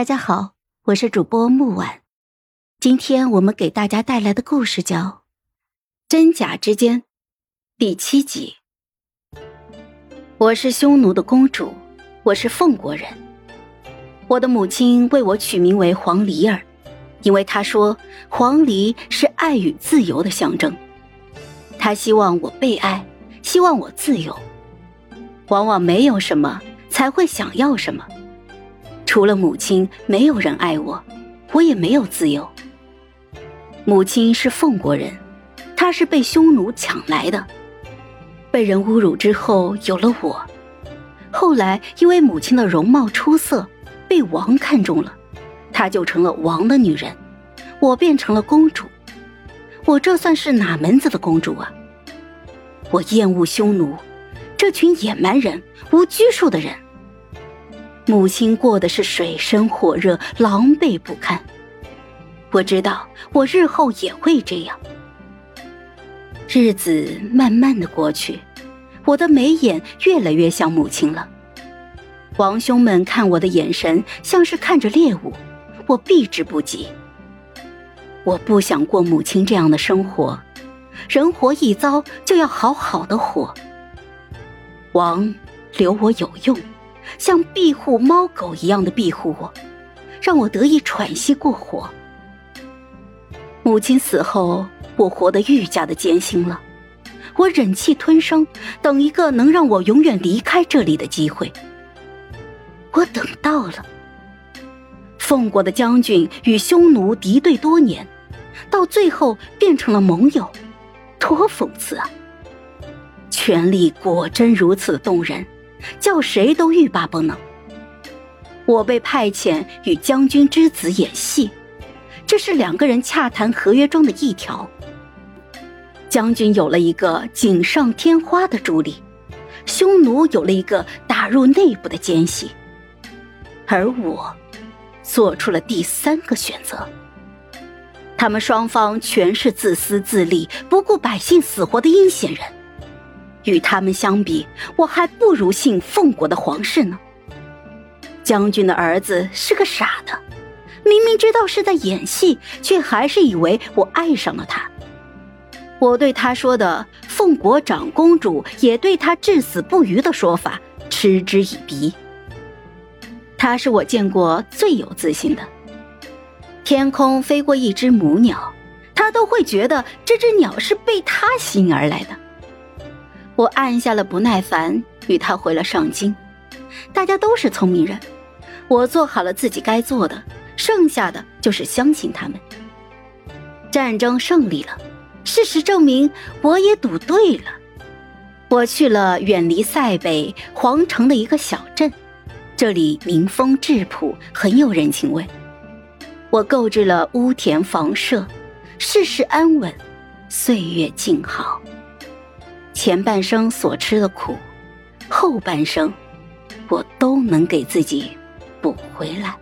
大家好，我是主播木婉。今天我们给大家带来的故事叫《真假之间》第七集。我是匈奴的公主，我是凤国人。我的母亲为我取名为黄鹂儿，因为她说黄鹂是爱与自由的象征。她希望我被爱，希望我自由。往往没有什么，才会想要什么。除了母亲，没有人爱我，我也没有自由。母亲是凤国人，她是被匈奴抢来的，被人侮辱之后有了我。后来因为母亲的容貌出色，被王看中了，她就成了王的女人，我变成了公主。我这算是哪门子的公主啊？我厌恶匈奴，这群野蛮人、无拘束的人。母亲过的是水深火热、狼狈不堪。我知道，我日后也会这样。日子慢慢的过去，我的眉眼越来越像母亲了。王兄们看我的眼神像是看着猎物，我避之不及。我不想过母亲这样的生活，人活一遭就要好好的活。王留我有用。像庇护猫狗一样的庇护我，让我得以喘息过活。母亲死后，我活得愈加的艰辛了。我忍气吞声，等一个能让我永远离开这里的机会。我等到了。凤国的将军与匈奴敌对多年，到最后变成了盟友，多讽刺啊！权力果真如此动人。叫谁都欲罢不能。我被派遣与将军之子演戏，这是两个人洽谈合约中的一条。将军有了一个锦上添花的助力，匈奴有了一个打入内部的奸细，而我做出了第三个选择。他们双方全是自私自利、不顾百姓死活的阴险人。与他们相比，我还不如信凤国的皇室呢。将军的儿子是个傻的，明明知道是在演戏，却还是以为我爱上了他。我对他说的“凤国长公主也对他至死不渝”的说法嗤之以鼻。他是我见过最有自信的。天空飞过一只母鸟，他都会觉得这只鸟是被他吸引而来的。我按下了不耐烦，与他回了上京。大家都是聪明人，我做好了自己该做的，剩下的就是相信他们。战争胜利了，事实证明我也赌对了。我去了远离塞北皇城的一个小镇，这里民风质朴，很有人情味。我购置了屋田房舍，世事安稳，岁月静好。前半生所吃的苦，后半生，我都能给自己补回来。